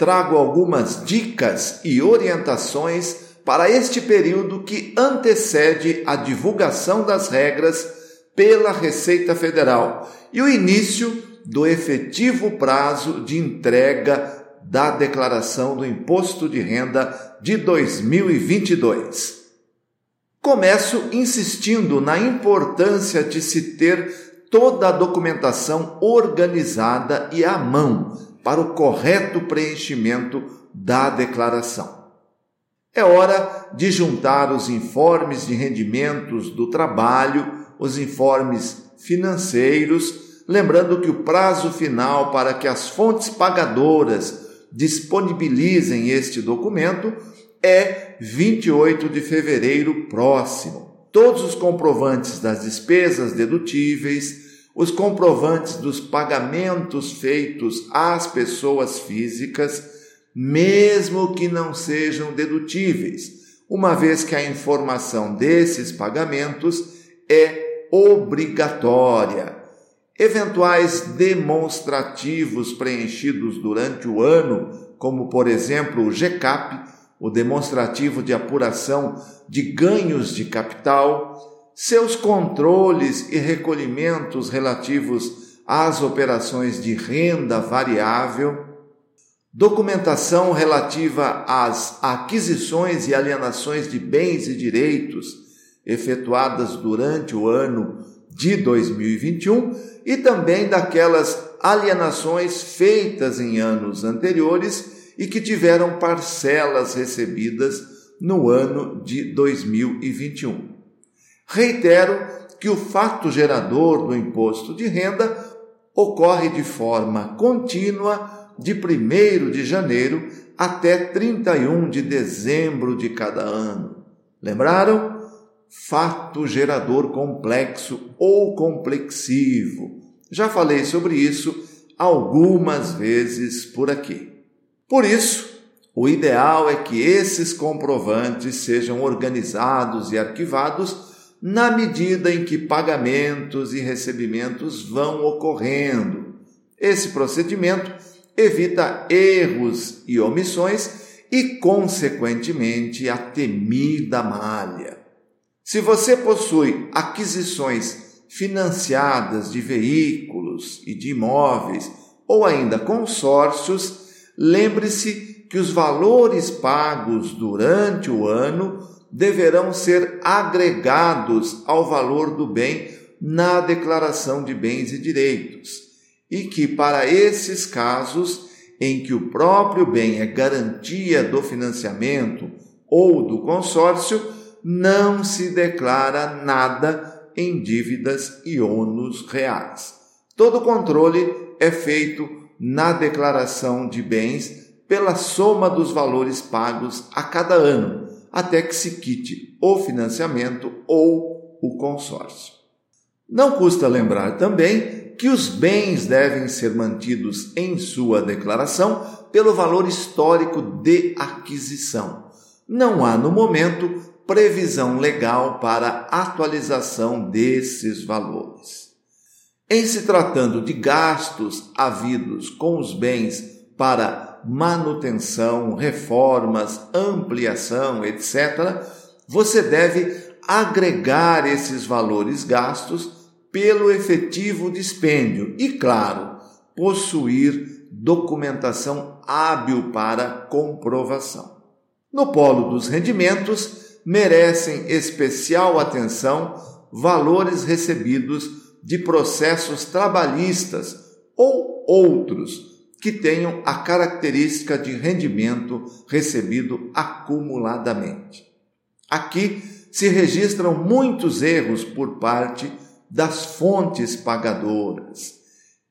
trago algumas dicas e orientações para este período que antecede a divulgação das regras pela Receita Federal e o início do efetivo prazo de entrega da declaração do Imposto de Renda de 2022. Começo insistindo na importância de se ter toda a documentação organizada e à mão para o correto preenchimento da declaração. É hora de juntar os informes de rendimentos do trabalho, os informes financeiros, lembrando que o prazo final para que as fontes pagadoras disponibilizem este documento é 28 de fevereiro próximo. Todos os comprovantes das despesas dedutíveis, os comprovantes dos pagamentos feitos às pessoas físicas, mesmo que não sejam dedutíveis, uma vez que a informação desses pagamentos é obrigatória. Eventuais demonstrativos preenchidos durante o ano, como por exemplo o GCAP, o demonstrativo de apuração de ganhos de capital, seus controles e recolhimentos relativos às operações de renda variável, documentação relativa às aquisições e alienações de bens e direitos efetuadas durante o ano de 2021 e também daquelas alienações feitas em anos anteriores e que tiveram parcelas recebidas no ano de 2021. Reitero que o fato gerador do imposto de renda ocorre de forma contínua de 1 de janeiro até 31 de dezembro de cada ano. Lembraram? Fato gerador complexo ou complexivo. Já falei sobre isso algumas vezes por aqui. Por isso, o ideal é que esses comprovantes sejam organizados e arquivados na medida em que pagamentos e recebimentos vão ocorrendo. Esse procedimento evita erros e omissões e, consequentemente, a temida malha. Se você possui aquisições financiadas de veículos e de imóveis ou ainda consórcios, lembre-se que os valores pagos durante o ano deverão ser agregados ao valor do bem na declaração de bens e direitos, e que para esses casos em que o próprio bem é garantia do financiamento ou do consórcio, não se declara nada em dívidas e ônus reais. Todo controle é feito na declaração de bens pela soma dos valores pagos a cada ano, até que se quite o financiamento ou o consórcio. Não custa lembrar também que os bens devem ser mantidos em sua declaração pelo valor histórico de aquisição. Não há, no momento, previsão legal para atualização desses valores. Em se tratando de gastos havidos com os bens para manutenção, reformas, ampliação, etc., você deve agregar esses valores gastos pelo efetivo dispêndio e, claro, possuir documentação hábil para comprovação. No polo dos rendimentos, merecem especial atenção valores recebidos de processos trabalhistas ou outros que tenham a característica de rendimento recebido acumuladamente. Aqui se registram muitos erros por parte das fontes pagadoras,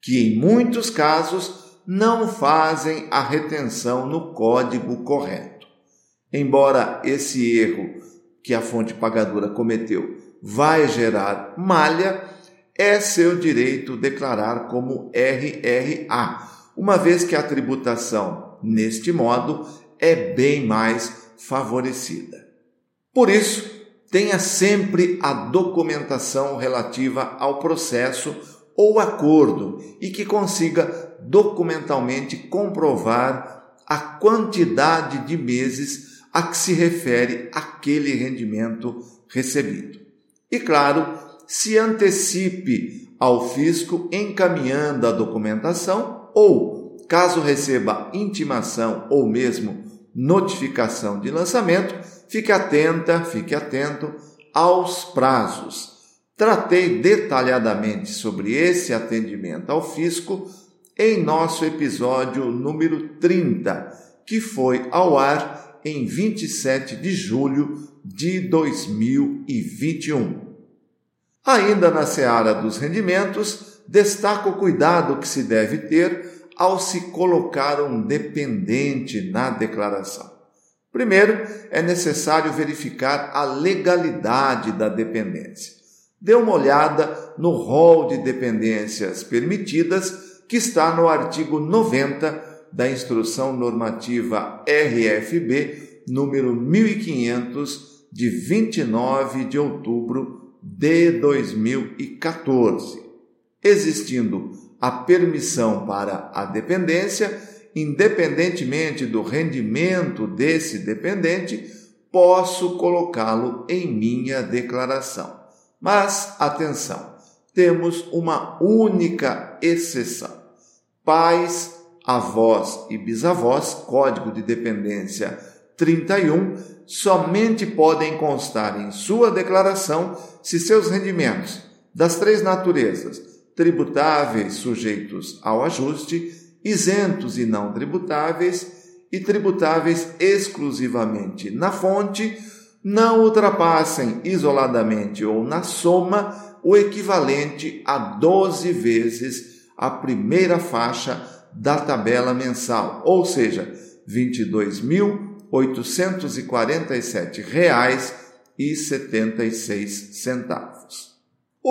que em muitos casos não fazem a retenção no código correto. Embora esse erro que a fonte pagadora cometeu vai gerar malha, é seu direito declarar como RRA, uma vez que a tributação, neste modo, é bem mais favorecida. Por isso, tenha sempre a documentação relativa ao processo ou acordo e que consiga documentalmente comprovar a quantidade de meses a que se refere aquele rendimento recebido. E claro, se antecipe ao fisco encaminhando a documentação ou, caso receba intimação ou mesmo notificação de lançamento, fique atenta, fique atento aos prazos. Tratei detalhadamente sobre esse atendimento ao fisco em nosso episódio número 30, que foi ao ar em 27 de julho de 2021. Ainda na seara dos rendimentos, destaco o cuidado que se deve ter ao se colocar um dependente na declaração. Primeiro, é necessário verificar a legalidade da dependência. Dê uma olhada no rol de dependências permitidas que está no artigo 90 da Instrução Normativa RFB, número 1500, de 29 de outubro de 2014. Existindo a permissão para a dependência, independentemente do rendimento desse dependente, posso colocá-lo em minha declaração. Mas atenção, temos uma única exceção. Pais, avós e bisavós, Código de Dependência 31, somente podem constar em sua declaração se seus rendimentos das três naturezas, tributáveis sujeitos ao ajuste, isentos e não tributáveis, e tributáveis exclusivamente na fonte, não ultrapassem isoladamente ou na soma o equivalente a 12 vezes a primeira faixa da tabela mensal, ou seja, R$ 22.847,76.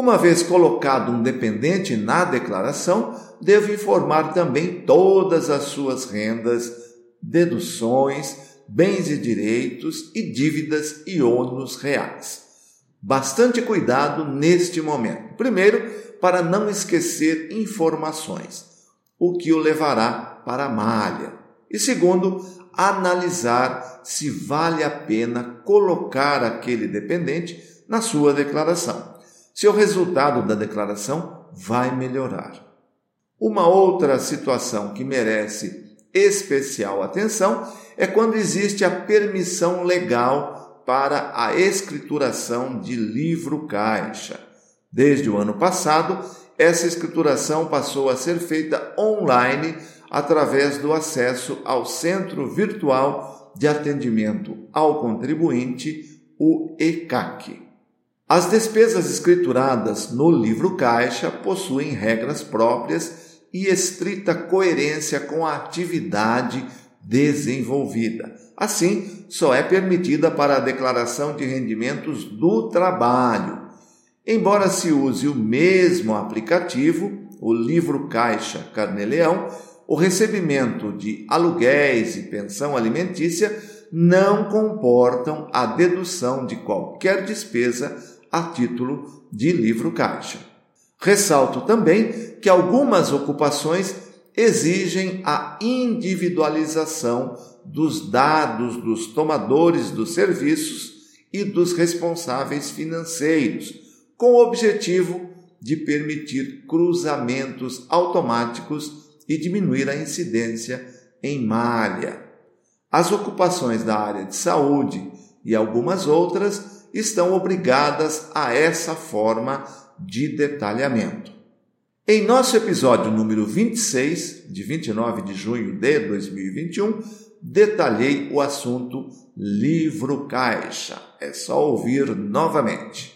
Uma vez colocado um dependente na declaração, devo informar também todas as suas rendas, deduções, bens e direitos e dívidas e ônus reais. Bastante cuidado neste momento. Primeiro, para não esquecer informações, o que o levará para a malha. E segundo, analisar se vale a pena colocar aquele dependente na sua declaração se o resultado da declaração vai melhorar. Uma outra situação que merece especial atenção é quando existe a permissão legal para a escrituração de livro caixa. Desde o ano passado, essa escrituração passou a ser feita online através do acesso ao Centro Virtual de Atendimento ao Contribuinte, o ECAC. As despesas escrituradas no livro caixa possuem regras próprias e estrita coerência com a atividade desenvolvida. Assim, só é permitida para a declaração de rendimentos do trabalho. Embora se use o mesmo aplicativo, o livro caixa Carneleão, o recebimento de aluguéis e pensão alimentícia não comportam a dedução de qualquer despesa a título de livro caixa. Ressalto também que algumas ocupações exigem a individualização dos dados dos tomadores dos serviços e dos responsáveis financeiros, com o objetivo de permitir cruzamentos automáticos e diminuir a incidência em malha. As ocupações da área de saúde e algumas outras estão obrigadas a essa forma de detalhamento. Em nosso episódio número 26, de 29 de junho de 2021, detalhei o assunto livro caixa. É só ouvir novamente.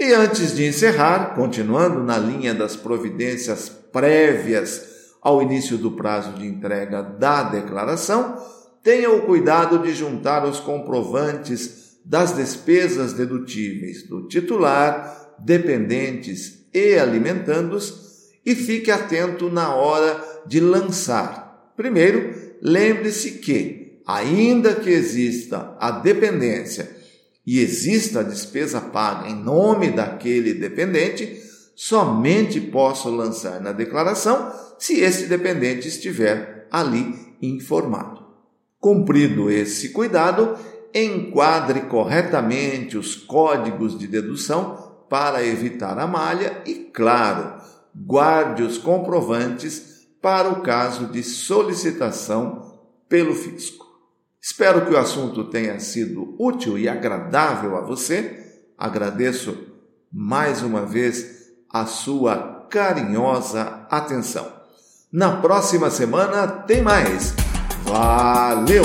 E antes de encerrar, continuando na linha das providências prévias ao início do prazo de entrega da declaração, tenha o cuidado de juntar os comprovantes das despesas dedutíveis do titular, dependentes e alimentandos e fique atento na hora de lançar. Primeiro, lembre-se que, ainda que exista a dependência e exista a despesa paga em nome daquele dependente, somente posso lançar na declaração se esse dependente estiver ali informado. Cumprido esse cuidado, enquadre corretamente os códigos de dedução para evitar a malha e, claro, guarde os comprovantes para o caso de solicitação pelo fisco. Espero que o assunto tenha sido útil e agradável a você. Agradeço mais uma vez a sua carinhosa atenção. Na próxima semana tem mais. Valeu!